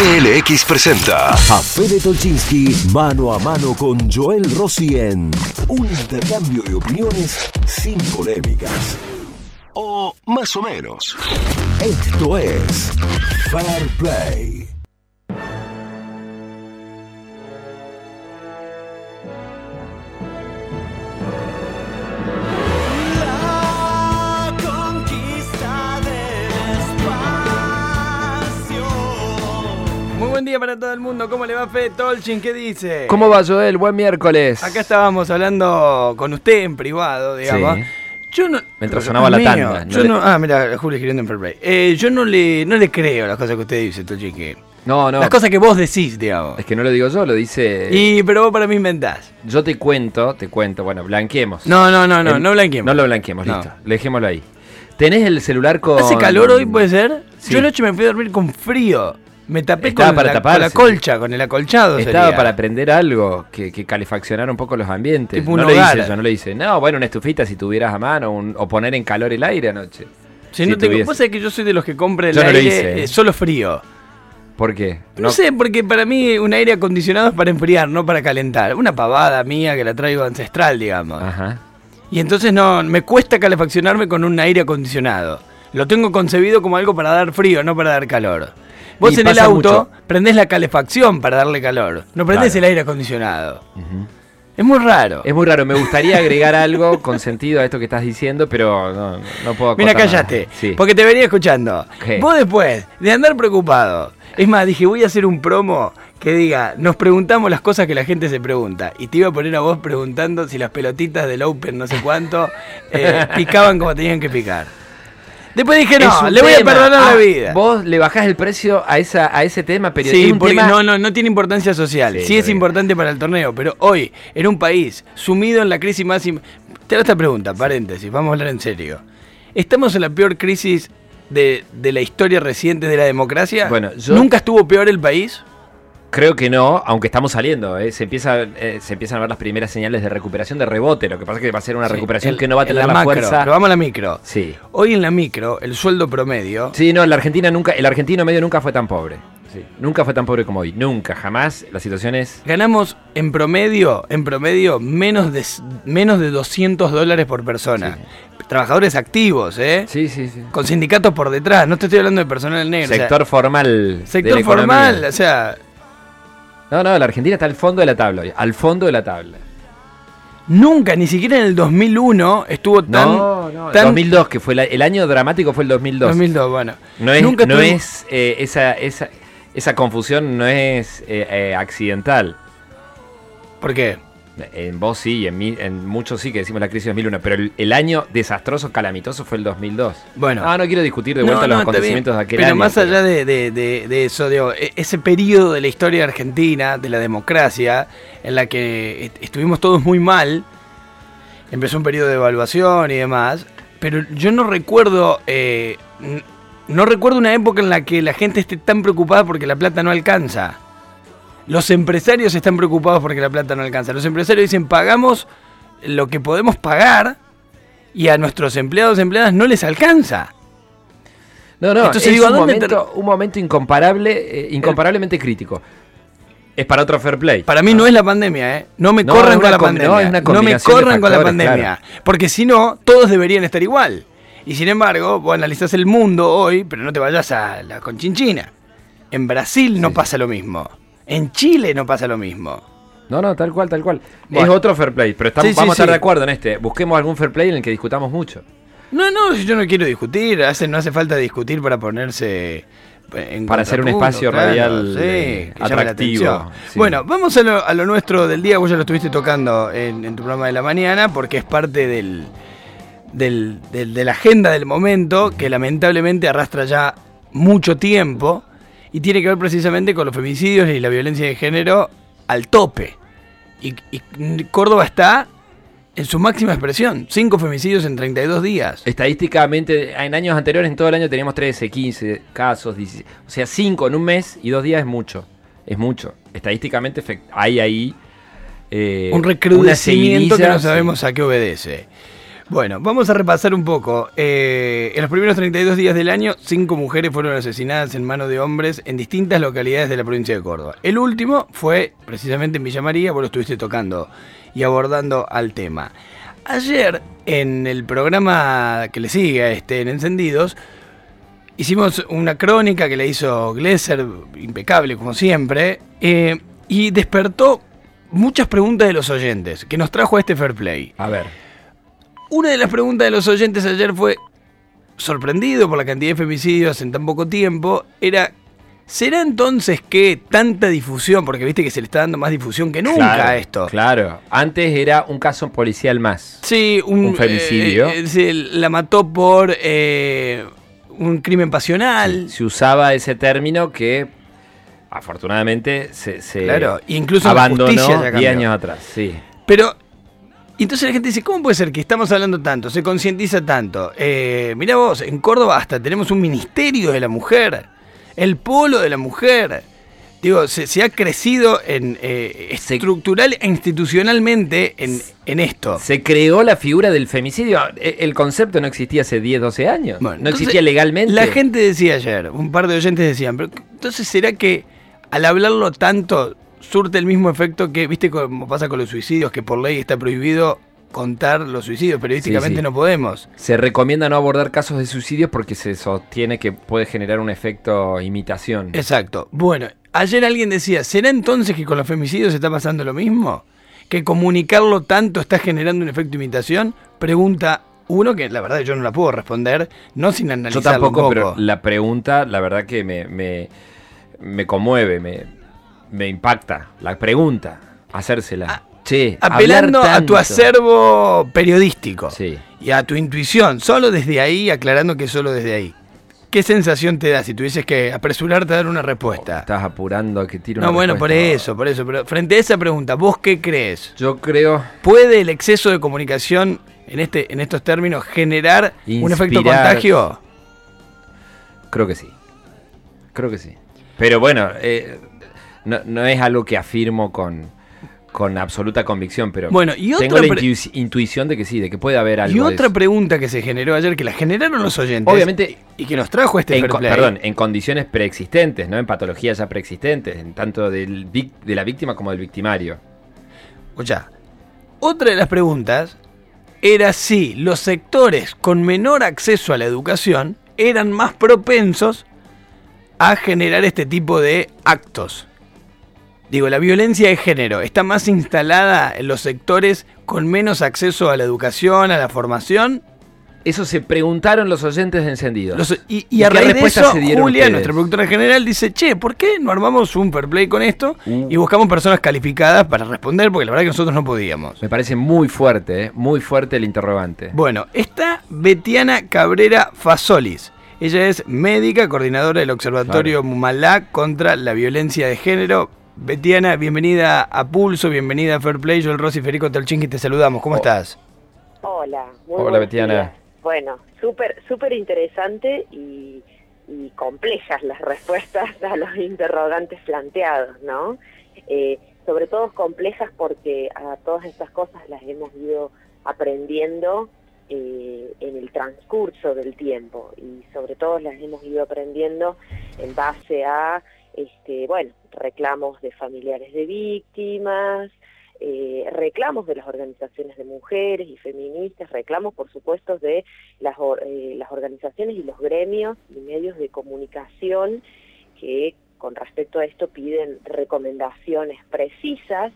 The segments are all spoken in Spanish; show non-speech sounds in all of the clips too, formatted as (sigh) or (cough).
PLX presenta A Fede Tolchinsky mano a mano con Joel Rossi en un intercambio de opiniones sin polémicas. o más o menos. Esto es Fair Play. Buen día para todo el mundo. ¿Cómo le va Fede Tolchin? ¿Qué dice? ¿Cómo va Joel? Buen miércoles. Acá estábamos hablando con usted en privado, digamos. Sí. Yo no. Mientras sonaba la Mío, tanda, no Yo le- no, ah, mira, Julio escribiendo en Fair Play. Eh, yo no le, no le creo las cosas que usted dice, Tolchin. que- No, no. Las cosas que vos decís, digamos. Es que no lo digo yo, lo dice. Y, pero vos para mí inventás. Yo te cuento, te cuento. Bueno, blanqueemos. No, no, no, no, El- no blanqueemos. No lo blanqueemos, No. listo. Dejémoslo ahí. ¿Tenés el celular con. ¿Hace calor hoy, puede ser? Sí. Yo anoche me fui a dormir con frío. Me tapé Estaba con, para la, taparse. con la colcha, con el acolchado. Estaba sería. para aprender algo que, que calefaccionara un poco los ambientes. Tipo no lo hogar. hice yo, no lo hice. No, bueno, una estufita si tuvieras a mano un- o poner en calor el aire anoche. Si si no vos sabés que yo soy de los que compra el Yo no aire hice. eh, solo frío. ¿Por qué? No, sé, porque para mí un aire acondicionado es para enfriar, no para calentar. Una pavada mía que la traigo ancestral, digamos. Ajá. Y entonces no, me cuesta calefaccionarme con un aire acondicionado. Lo tengo concebido como algo para dar frío, no para dar calor. Vos Y en el auto mucho. prendés la calefacción para darle calor. No prendés Claro. el aire acondicionado. Es muy raro. Es muy raro, me gustaría agregar algo con sentido a esto que estás diciendo, pero no, no puedo Mira, cállate. Sí. Porque te venía escuchando. Vos después de andar preocupado. Es más, dije, voy a hacer un promo que diga, nos preguntamos las cosas que la gente se pregunta. Y te iba a poner a vos preguntando si las pelotitas del Open no sé cuánto eh, (laughs) picaban como tenían que picar. Después dije, no, le voy a tema. perdonar Ah, la vida. Vos le bajás el precio a esa a ese tema, pero Sí, porque tema no, no, no tiene importancia social. Sí, Sí, es importante para el torneo, pero hoy, en un país sumido en la crisis más... im- Te hago esta pregunta, paréntesis, vamos a hablar en serio. ¿Estamos en la peor crisis de, de la historia reciente de la democracia? Bueno, yo- ¿Nunca estuvo peor el país? Creo que no, aunque estamos saliendo, ¿eh? se, empieza, eh, se empiezan a ver las primeras señales de recuperación de rebote. Lo que pasa es que va a ser una Sí, recuperación que no va a en tener la, macro, fuerza. Pero vamos a la micro. Sí. Hoy en la micro, el sueldo promedio... Sí, no, la Argentina nunca, el argentino medio nunca fue tan pobre. Sí. Nunca fue tan pobre como hoy. Nunca, jamás. La situación es. Ganamos en promedio, en promedio, menos de, menos de 200 dólares por persona. Trabajadores activos, ¿eh? Sí, sí, sí. Con sindicatos por detrás, no te estoy hablando de personal negro. o sea, Sector formal. sector economía. formal, o sea, No, no, la Argentina está al fondo de la tabla hoy. Al fondo de la tabla. nunca, ni siquiera en el 2001 estuvo tan... no, no. tan 2002, que fue la- el año dramático fue el 2002. 2002, bueno. No es, Nunca no es eh, esa, esa, esa confusión no es eh, eh, accidental. ¿Por qué? En vos sí, en, mí, en muchos sí que decimos la crisis de 2001, pero el, el año desastroso, calamitoso fue el 2002. Bueno. Ah, no quiero discutir de vuelta no, los acontecimientos de aquel Pero año. más allá de, de- de- de eso, digo, e- ese periodo de la historia argentina, de la democracia, en la que est- estuvimos todos muy mal, empezó un periodo de evaluación y demás, pero yo no recuerdo, eh, no recuerdo una época en la que la gente esté tan preocupada porque la plata no alcanza. Los empresarios están preocupados porque la plata no alcanza. Los empresarios dicen, pagamos lo que podemos pagar y a nuestros empleados y empleadas no les alcanza. No, no, Entonces es digo, ¿a un, momento, un momento incomparable, eh, incomparablemente crítico. Es para otro fair play. Para mí no es la pandemia, ¿eh? No me No, corran con la pandemia. no, una me corran con la pandemia. Porque si no, todos deberían estar igual. Y sin embargo, vos analizás el mundo hoy, pero no te vayas a la conchinchina. En Brasil no Sí. pasa lo mismo. En Chile no pasa lo mismo. No, no, tal cual, tal cual. Bueno. Es otro fair play, pero estamos, Sí, sí, vamos a estar de acuerdo en este. Busquemos algún fair play en el que discutamos mucho. No, no, yo no quiero discutir. Hace, no hace falta discutir para ponerse. En Para hacer un espacio radial, eh, atractivo. Bueno, vamos a lo, a lo nuestro del día. Vos ya lo estuviste tocando en, en tu programa de la mañana porque es parte del, del- del- de la agenda del momento que lamentablemente arrastra ya mucho tiempo y tiene que ver precisamente con los femicidios y la violencia de género al tope. Y, y Córdoba está en su máxima expresión. Cinco femicidios en 32 días. Estadísticamente, en años anteriores, en todo el año teníamos 13, 15 casos, 16, o sea, 5 en un mes y dos días es mucho. Es mucho. Estadísticamente hay ahí eh, un recrudecimiento que no sí. sabemos a qué obedece. Bueno, vamos a repasar un poco. Eh, en los primeros 32 días del año, cinco mujeres fueron asesinadas en manos de hombres en distintas localidades de la provincia de Córdoba. El último fue precisamente en Villa María, vos lo estuviste tocando y abordando al tema. Ayer, en el programa que le sigue a este, en Encendidos, hicimos una crónica que le hizo Glesser, impecable como siempre, eh, y despertó muchas preguntas de los oyentes, que nos trajo a este Fair Play. A ver. Una de las preguntas de los oyentes ayer fue, sorprendido por la cantidad de femicidios en tan poco tiempo, era, ¿será entonces que tanta difusión, porque viste que se le está dando más difusión que nunca Claro, a esto? Claro. Antes era un caso policial más. Sí, un, Un femicidio. eh, eh, la mató por eh, un crimen pasional. Se usaba ese término que afortunadamente se, se Claro, incluso abandonó cambió. 10 años atrás. Sí. Pero, y entonces la gente dice, ¿cómo puede ser que estamos hablando tanto, se concientiza tanto? Eh, mirá vos, en Córdoba hasta tenemos un ministerio de la mujer, el polo de la mujer. Digo, se, se ha crecido en, eh, estructural e institucionalmente en, en esto. Se creó la figura del femicidio. E- El concepto no existía hace 10, 12 años. Bueno, no entonces, existía legalmente. La gente decía ayer, un par de oyentes decían, pero entonces será que al hablarlo tanto surte el mismo efecto que, viste, como pasa con los suicidios, que por ley está prohibido contar los suicidios, periodísticamente Sí, sí. no podemos. Se recomienda no abordar casos de suicidios porque se sostiene que puede generar un efecto imitación. Exacto. Bueno, ayer alguien decía, ¿será entonces que con los femicidios está pasando lo mismo? ¿Que comunicarlo tanto está generando un efecto imitación? Pregunta uno que la verdad yo no la puedo responder, no sin Yo analizarlo tampoco, un poco. pero la pregunta, la verdad que me, me, me conmueve, me, me impacta. La pregunta, hacérsela. che, Apelando hablar a tu acervo periodístico Sí. y a tu intuición, solo desde ahí, aclarando que solo desde ahí. ¿Qué sensación te da si tuvieses que apresurarte a dar una respuesta? Estás apurando a que tire una no, bueno, por eso, por eso. Pero frente a esa pregunta, ¿vos qué crees? Yo creo. ¿Puede el exceso de comunicación en, este, en estos términos generar un efecto contagio? Creo que sí. Creo que sí. Pero bueno, eh, no, no es algo que afirmo con, con absoluta convicción, pero Bueno, y tengo la intuición de que sí, de que puede haber algo. Y de otra eso. pregunta que se generó ayer, que la generaron los oyentes. Obviamente, Y que nos trajo este en, perdón, en condiciones preexistentes, ¿no? En patologías ya preexistentes, en tanto del de la víctima como del victimario. Escuchá, otra de las preguntas era si los sectores con menor acceso a la educación eran más propensos a generar este tipo de actos. Digo, la violencia de género está más instalada en los sectores con menos acceso a la educación, a la formación. Eso se preguntaron los oyentes de encendidos. Los- y, y ¿Y a raíz de eso, Julia, ustedes? nuestra productora general, dice, che, ¿por qué no armamos un fair play con esto? Uh. Y buscamos personas calificadas para responder, porque la verdad que nosotros no podíamos. Me parece muy fuerte, ¿eh? muy fuerte el interrogante. Bueno, está Betiana Cabrera Fasolis. Ella es médica, coordinadora del Observatorio Mumalá contra la violencia de género. Betiana, bienvenida a Pulso, bienvenida a Fair Play. Yo, el Rosy Federico Talchinqui, te saludamos. ¿Cómo Oh. estás? Hola, muy Hola, Betiana. días. Bueno, súper súper interesante y, y complejas las respuestas a los interrogantes planteados, ¿no? Eh, sobre todo complejas porque a todas estas cosas las hemos ido aprendiendo eh, en el transcurso del tiempo y sobre todo las hemos ido aprendiendo en base a, este, bueno, reclamos de familiares de víctimas, eh, reclamos de las organizaciones de mujeres y feministas, reclamos por supuesto de las, eh, las organizaciones y los gremios y medios de comunicación que con respecto a esto piden recomendaciones precisas,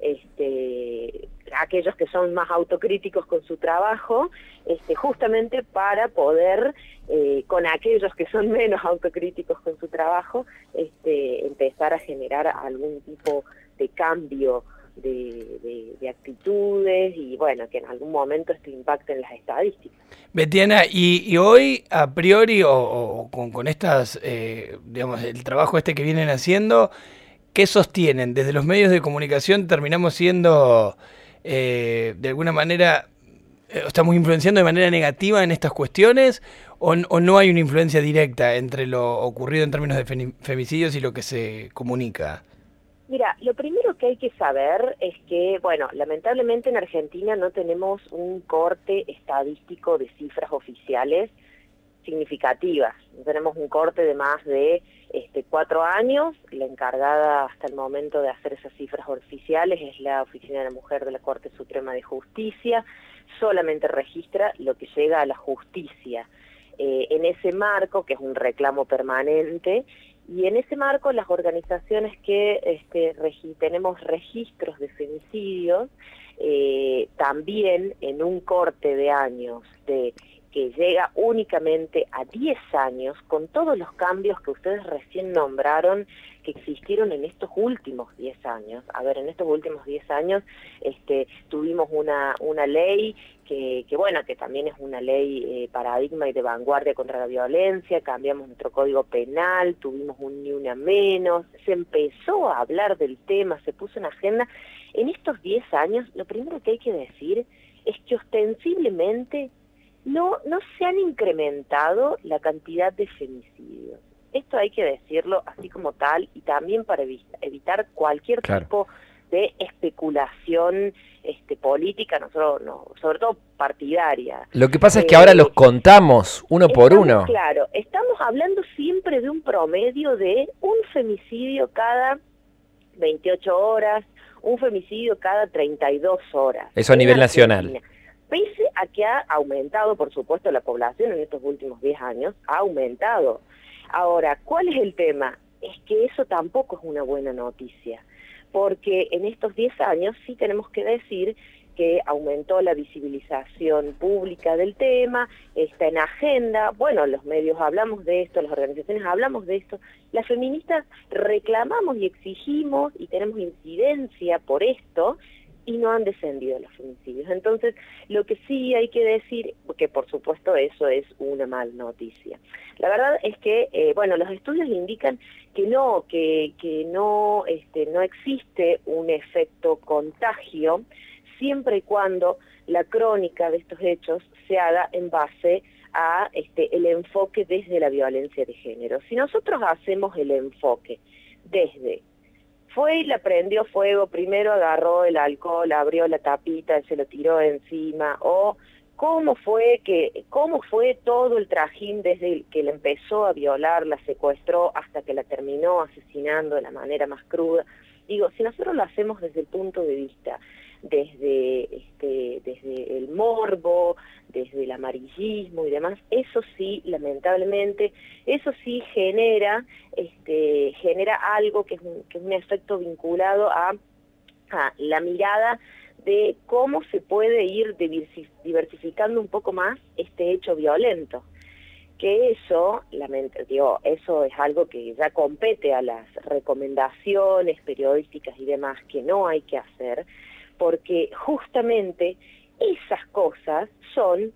este, aquellos que son más autocríticos con su trabajo, este, justamente para poder, eh, con aquellos que son menos autocríticos con su trabajo, este, empezar a generar algún tipo de cambio de, de- de actitudes y bueno, que en algún momento esto impacte en las estadísticas. Betiana, y, y hoy, a priori, o, o con, con estas, eh, digamos, el trabajo este que vienen haciendo, ¿qué sostienen? Desde los medios de comunicación terminamos siendo, eh, de alguna manera, eh, estamos influenciando de manera negativa en estas cuestiones, o, no hay una influencia directa entre lo ocurrido en términos de femicidios y lo que se comunica? Mira, lo primero que hay que saber es que, bueno, lamentablemente en Argentina no tenemos un corte estadístico de cifras oficiales significativas. Tenemos un corte de más de este, cuatro años. La encargada hasta el momento de hacer esas cifras oficiales es la Oficina de la Mujer de la Corte Suprema de Justicia. Solamente registra lo que llega a la justicia. Eh, en ese marco, que es un reclamo permanente, y en ese marco las organizaciones que este, tenemos registros de femicidios, eh, también en un corte de años de que llega únicamente a 10 años, con todos los cambios que ustedes recién nombraron que existieron en estos últimos 10 años. A ver, en estos últimos 10 años este, tuvimos una, una ley que, que, bueno, que también es una ley eh, paradigma y de vanguardia contra la violencia, cambiamos nuestro código penal, tuvimos un ni una menos, se empezó a hablar del tema, se puso en agenda. En estos 10 años, lo primero que hay que decir es que ostensiblemente no, no se han incrementado la cantidad de femicidios. Esto hay que decirlo así como tal y también para evi- evitar cualquier Claro. tipo de especulación este, política, nosotros, no, sobre todo partidaria. Lo que pasa es que Eh, ahora los contamos uno por uno. Claro, estamos hablando siempre de un promedio de un femicidio cada 28 horas, un femicidio cada 32 horas. Eso a nivel Argentina. Pese a que ha aumentado, por supuesto, la población en estos últimos 10 años, ha aumentado. Ahora, ¿cuál es el tema? Es que eso tampoco es una buena noticia, porque en estos 10 años sí tenemos que decir que aumentó la visibilización pública del tema, está en agenda, bueno, los medios hablamos de esto, las organizaciones hablamos de esto, las feministas reclamamos y exigimos y tenemos incidencia por esto y no han descendido los femicidios. Entonces, lo que sí hay que decir, que por supuesto eso es una mal noticia. La verdad es que, eh, bueno, los estudios indican que no, que, que no, este, no existe un efecto contagio siempre y cuando la crónica de estos hechos se haga en base a este, el enfoque desde la violencia de género. Si nosotros hacemos el enfoque desde fue y le prendió fuego, primero agarró el alcohol, abrió la tapita, se lo tiró encima, o cómo fue que, cómo fue todo el trajín desde que la empezó a violar, la secuestró hasta que la terminó asesinando de la manera más cruda. Digo, si nosotros lo hacemos desde el punto de vista desde este, desde el morbo, desde el amarillismo y demás, eso sí, lamentablemente, eso sí genera, este, genera algo que es un, que es un efecto vinculado a, la mirada de cómo se puede ir diversi- diversificando un poco más este hecho violento. Que eso, digo, eso es algo que ya compete a las recomendaciones periodísticas y demás que no hay que hacer, porque justamente esas cosas son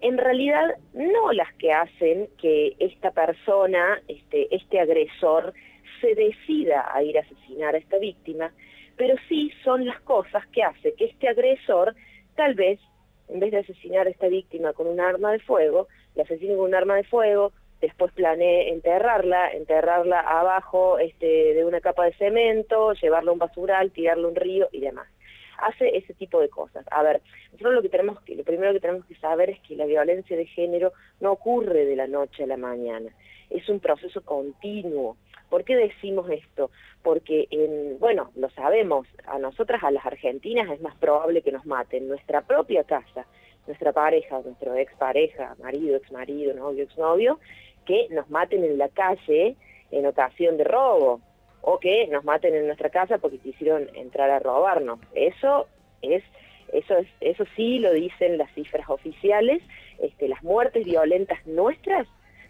en realidad no las que hacen que esta persona, este, este agresor, se decida a ir a asesinar a esta víctima, pero sí son las cosas que hace que este agresor tal vez, en vez de asesinar a esta víctima con un arma de fuego, la asesine con un arma de fuego, después planee enterrarla, enterrarla abajo este, de una capa de cemento, llevarla a un basural, tirarla un río y demás. Hace ese tipo de cosas. A ver, nosotros lo que tenemos que, lo primero que tenemos que saber es que la violencia de género no ocurre de la noche a la mañana, es un proceso continuo. ¿Por qué decimos esto? Porque, en, bueno, lo sabemos, a nosotras, a las argentinas, es más probable que nos maten en nuestra propia casa, nuestra pareja, nuestro expareja, marido, exmarido, novio, exnovio, que nos maten en la calle en ocasión de robo o que nos maten en nuestra casa porque quisieron entrar a robarnos. Eso es eso es eso sí lo dicen las cifras oficiales, este, las muertes violentas nuestras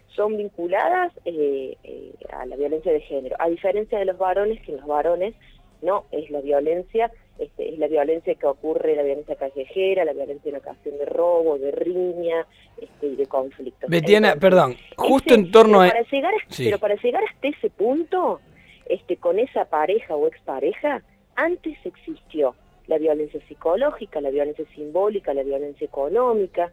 son vinculadas eh, eh, a la violencia de género, a diferencia de los varones, que en los varones no es la violencia, este, es la violencia que ocurre, la violencia callejera, la violencia en ocasión de robo, de riña este, y de conflictos. Betiana, Entonces, perdón, justo ese- en torno pero a... para llegar, a- Sí. pero para llegar hasta ese punto, este, con esa pareja o expareja, antes existió la violencia psicológica, la violencia simbólica, la violencia económica.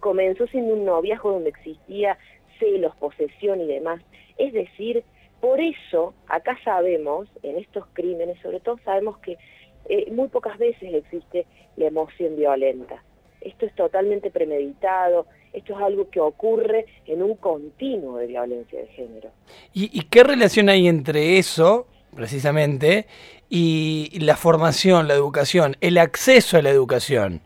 Comenzó siendo un noviazgo donde existía celos, posesión y demás. Es decir, Por eso, acá sabemos, en estos crímenes, sobre todo sabemos que eh, muy pocas veces existe la emoción violenta. Esto es totalmente premeditado, esto es algo que ocurre en un continuo de violencia de género. ¿Y, y qué relación hay entre eso, precisamente, y la formación, la educación, el acceso a la educación?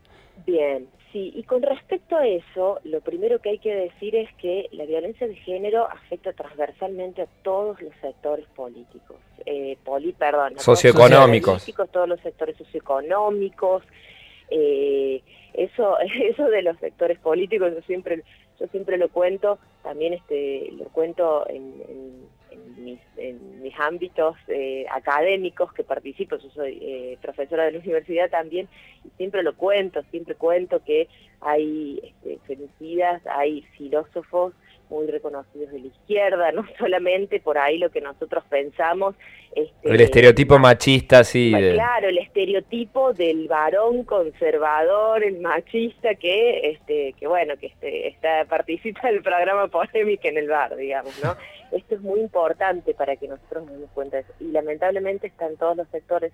Bien, sí, y con respecto a eso, lo primero que hay que decir es que la violencia de género afecta transversalmente a todos los sectores políticos, eh, poli, perdón, Socioeconómicos. todos los sectores socioeconómicos, eh, eso, (laughs) eso de los sectores políticos yo siempre, yo siempre lo cuento, también este, lo cuento en, mis ámbitos eh, académicos que participo, yo soy eh, profesora de la universidad también, y siempre lo cuento, siempre cuento que hay este, femicidas, hay filósofos muy reconocidos de la izquierda, (laughs) no solamente por ahí lo que nosotros pensamos. Este, El estereotipo machista, sí. De- Claro, el estereotipo del varón conservador, el machista que, este, que bueno, que este, está, participa del programa Polémica en el bar, digamos, ¿no? Esto es muy importante para que nosotros nos demos cuenta de eso. Y lamentablemente está en todos los sectores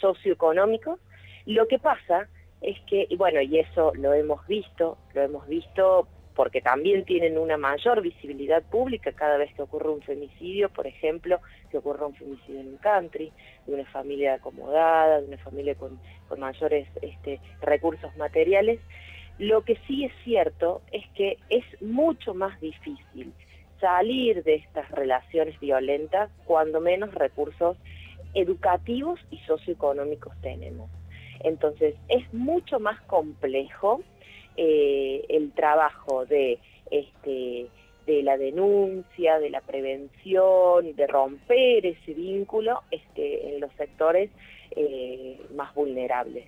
socioeconómicos. Lo que pasa es que, y bueno, y eso lo hemos visto, lo hemos visto porque también tienen una mayor visibilidad pública cada vez que ocurre un femicidio, por ejemplo, que ocurra un femicidio en un country, de una familia acomodada, de una familia con, con mayores este, recursos materiales. Lo que sí es cierto es que es mucho más difícil salir de estas relaciones violentas cuando menos recursos educativos y socioeconómicos tenemos. Entonces, es mucho más complejo eh, el trabajo de, este, de la denuncia, de la prevención, de romper ese vínculo este, en los sectores eh, más vulnerables.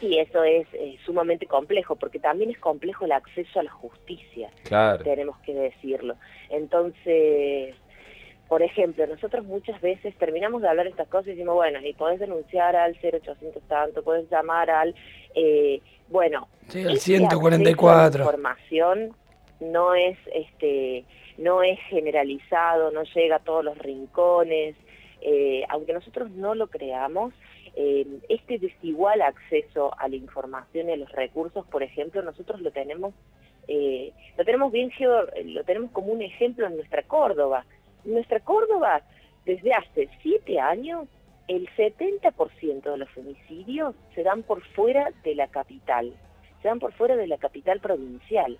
Y eso es eh, sumamente complejo, porque también es complejo el acceso a la justicia Claro. tenemos que decirlo. Entonces, por ejemplo, nosotros muchas veces terminamos de hablar estas cosas y decimos, bueno, y podés denunciar al 0800 tanto, podés llamar al, eh, bueno, Sí, el ese acceso a la 144. información no es, este, no es generalizado, no llega a todos los rincones, eh, aunque nosotros no lo creamos, eh, este desigual acceso a la información y a los recursos, por ejemplo, nosotros lo tenemos, eh, lo tenemos bien, lo tenemos como un ejemplo en nuestra Córdoba. Nuestra Córdoba, desde hace siete años, el 70% de los femicidios se dan por fuera de la capital, se dan por fuera de la capital provincial.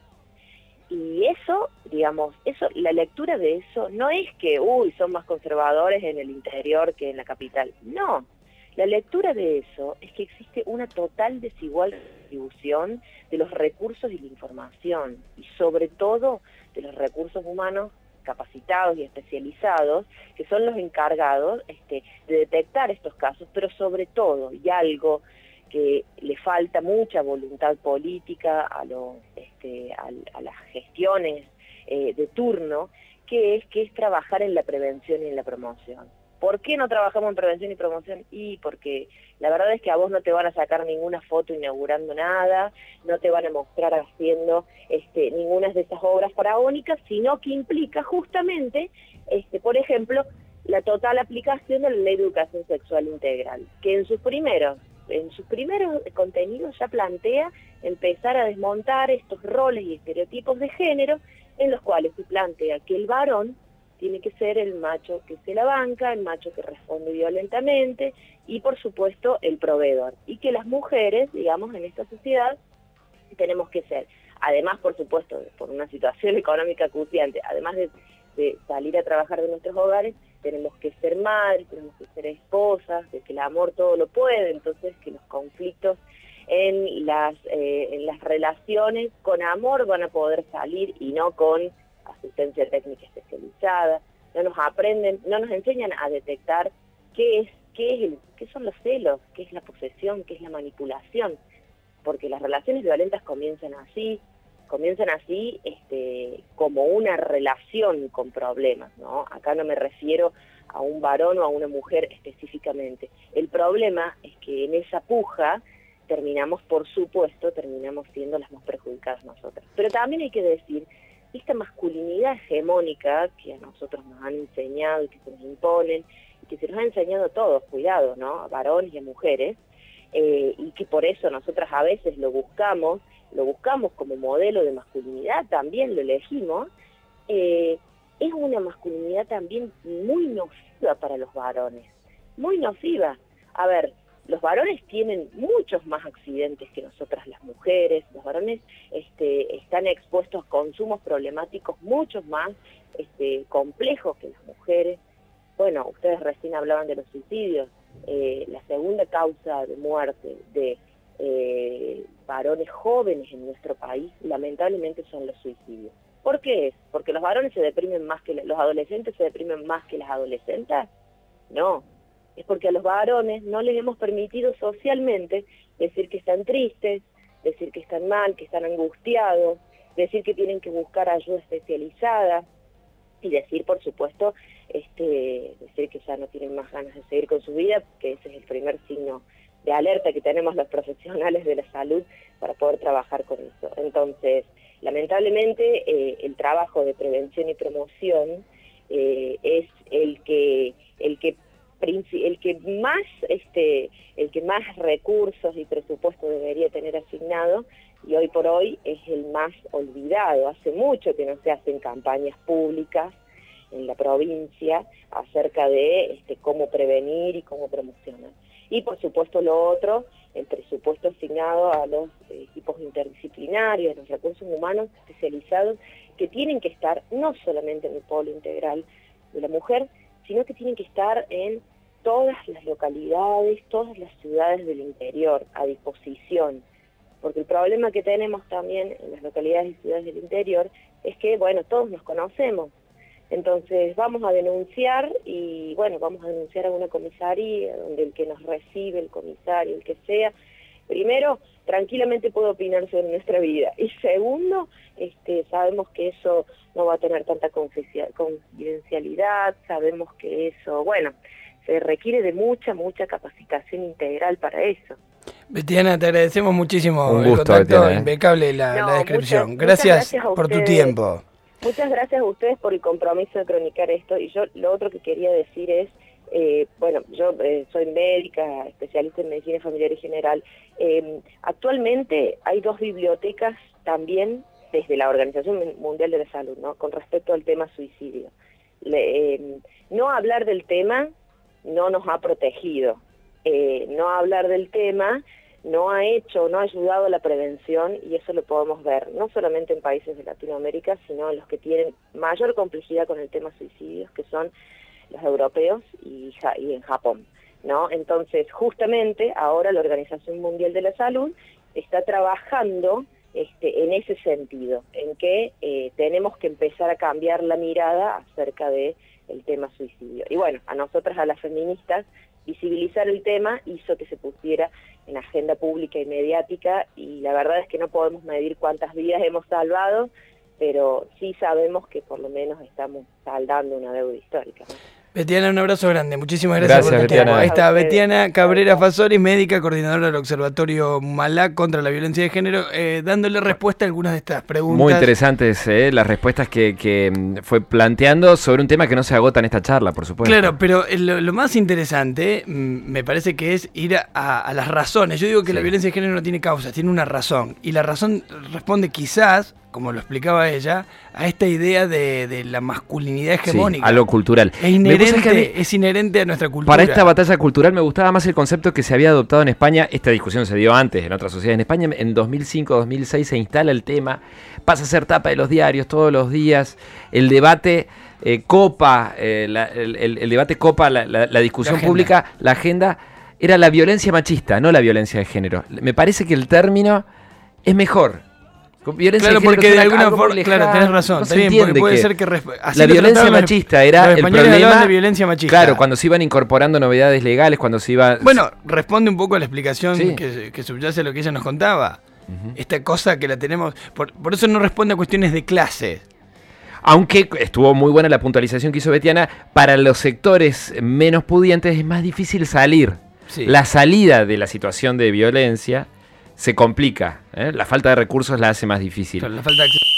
Y eso, digamos, eso, la lectura de eso no es que, uy, son más conservadores en el interior que en la capital. No, la lectura de eso es que existe una total desigual distribución de los recursos y la información, y sobre todo de los recursos humanos capacitados y especializados, que son los encargados este, de detectar estos casos, pero sobre todo, y algo que le falta mucha voluntad política a, los, este, a las gestiones eh, de turno, que es, que es trabajar en la prevención y en la promoción. ¿Por qué no trabajamos en prevención y promoción? Y porque la verdad es que a vos no te van a sacar ninguna foto inaugurando nada, no te van a mostrar haciendo este, ninguna de esas obras faraónicas, sino que implica justamente, este, por ejemplo, la total aplicación de la ley de educación sexual integral, que en sus primeros, en sus primeros contenidos ya plantea empezar a desmontar estos roles y estereotipos de género en los cuales se plantea que el varón tiene que ser el macho que se la banca, el macho que responde violentamente y por supuesto el proveedor. Y que las mujeres, digamos, en esta sociedad tenemos que ser, además por supuesto, por una situación (laughs) económica acuciante, además de, de salir a trabajar de nuestros hogares, tenemos que ser madres, tenemos que ser esposas, de que el amor todo lo puede, entonces que los conflictos en las, eh, en las relaciones con amor van a poder salir y no con asistencia técnica especializada, no nos aprenden, no nos enseñan a detectar qué es, qué es el, qué son los celos, qué es la posesión, qué es la manipulación, porque las relaciones violentas comienzan así, comienzan así este, como una relación con problemas, ¿no? Acá no me refiero a un varón o a una mujer específicamente. El problema es que en esa puja terminamos, por supuesto, terminamos siendo las más perjudicadas nosotras. Pero también hay que decir esta masculinidad hegemónica que a nosotros nos han enseñado y que se nos imponen, y que se nos ha enseñado a todos, cuidado, ¿no? A varones y a mujeres, eh, y que por eso nosotras a veces lo buscamos, lo buscamos como modelo de masculinidad, también lo elegimos, eh, es una masculinidad también muy nociva para los varones, muy nociva. A ver, los varones tienen muchos más accidentes que nosotras las mujeres, los varones este, están expuestos a consumos problemáticos mucho más este, complejos que las mujeres. Bueno, ustedes recién hablaban de los suicidios, eh, la segunda causa de muerte de eh, varones jóvenes en nuestro país lamentablemente son los suicidios. ¿Por qué es? ¿Porque los varones se deprimen más que los adolescentes se deprimen más que las adolescentes? No, es porque a los varones no les hemos permitido socialmente decir que están tristes, decir que están mal, que están angustiados, decir que tienen que buscar ayuda especializada y decir, por supuesto, este, decir que ya no tienen más ganas de seguir con su vida, que ese es el primer signo de alerta que tenemos los (laughs) profesionales de la salud para poder trabajar con eso. Entonces, lamentablemente, eh, el trabajo de prevención y promoción eh, es el que el que el que más este el que más recursos y presupuesto debería tener asignado y hoy por hoy es el más olvidado. Hace mucho que no se hacen campañas públicas en la provincia acerca de este, cómo prevenir y cómo promocionar. Y por supuesto lo otro, el presupuesto asignado a los equipos interdisciplinarios, los recursos humanos especializados, que tienen que estar no solamente en el polo integral de la mujer, sino que tienen que estar en todas las localidades, todas las ciudades del interior a disposición. Porque el problema que tenemos también en las localidades y ciudades del interior es que, bueno, todos nos conocemos, entonces vamos a denunciar y bueno, vamos a denunciar a una comisaría donde el que nos recibe, el comisario, el que sea, primero, tranquilamente puede opinar sobre nuestra vida y segundo, este, sabemos que eso no va a tener tanta confidencialidad, sabemos que eso, bueno, se requiere de mucha, mucha capacitación integral para eso. Betiana, te agradecemos muchísimo Un el gusto, contacto, Betiana, ¿eh? impecable la, No, la descripción. muchas- muchas gracias, por tu tiempo. Muchas gracias a ustedes por el compromiso de cronicar esto. Y yo lo otro que quería decir es, eh, bueno, yo eh, soy médica, especialista en medicina familiar y general. Eh, actualmente hay dos bibliotecas también desde la Organización Mundial de la Salud, ¿no? Con respecto al tema suicidio. Le- eh, no hablar del tema no nos ha protegido. Eh, no hablar del tema no ha hecho, no ha ayudado a la prevención y eso lo podemos ver no solamente en países de Latinoamérica, sino en los que tienen mayor complejidad con el tema suicidios, que son los europeos y, y en Japón. ¿no? Entonces, justamente ahora la Organización Mundial de la Salud está trabajando este, en ese sentido, en que eh, tenemos que empezar a cambiar la mirada acerca de el tema suicidio. Y bueno, a nosotras, a las feministas, visibilizar el tema hizo que se pusiera en agenda pública y mediática y la verdad es que no podemos medir cuántas vidas hemos salvado, pero sí sabemos que por lo menos estamos saldando una deuda histórica. Betiana, un abrazo grande. Muchísimas gracias, Gracias, por tu tiempo. Betiana. Ahí está. Betiana Cabrera Fasori, médica, coordinadora del Observatorio Malá contra la Violencia de Género, eh, dándole respuesta a algunas de estas preguntas. Muy interesantes eh, las respuestas que, que, mm, fue planteando sobre un tema que no se agota en esta charla, por supuesto. Claro, pero eh, lo, lo más interesante mm, me parece que es ir a, a- a las razones. Yo digo que la violencia de género no tiene causas, tiene una razón. Y la razón responde quizás, como lo explicaba ella, a esta idea de, de la masculinidad Sí, hegemónica. a lo cultural. es inherente, mí- es inherente a nuestra cultura. Para esta batalla cultural me gustaba más el concepto que se había adoptado en España. Esta discusión se dio antes en otras sociedades. En España en 2005-2006 se instala el tema, pasa a ser tapa de los diarios todos los días. El debate eh, copa, eh, la- el, debate copa la, la- la discusión pública, la agenda. Era la violencia machista, no la violencia de género. Me parece que el término es mejor. Violencia Claro, de porque de alguna forma, claro, tenés razón, no se bien, entiende puede que- ser que resp- así la violencia machista era los el problema. de violencia machista. Claro, cuando se iban incorporando novedades legales, cuando se iba. Bueno, responde un poco a la explicación Sí. que, que subyace a lo que ella nos contaba. Esta cosa que la tenemos. Por, por eso no responde a cuestiones de clase. Aunque estuvo muy buena la puntualización que hizo Betiana, para los sectores menos pudientes es más difícil salir. Sí. La salida de la situación de violencia se complica. ¿eh? La falta de recursos la hace más difícil. La falta de.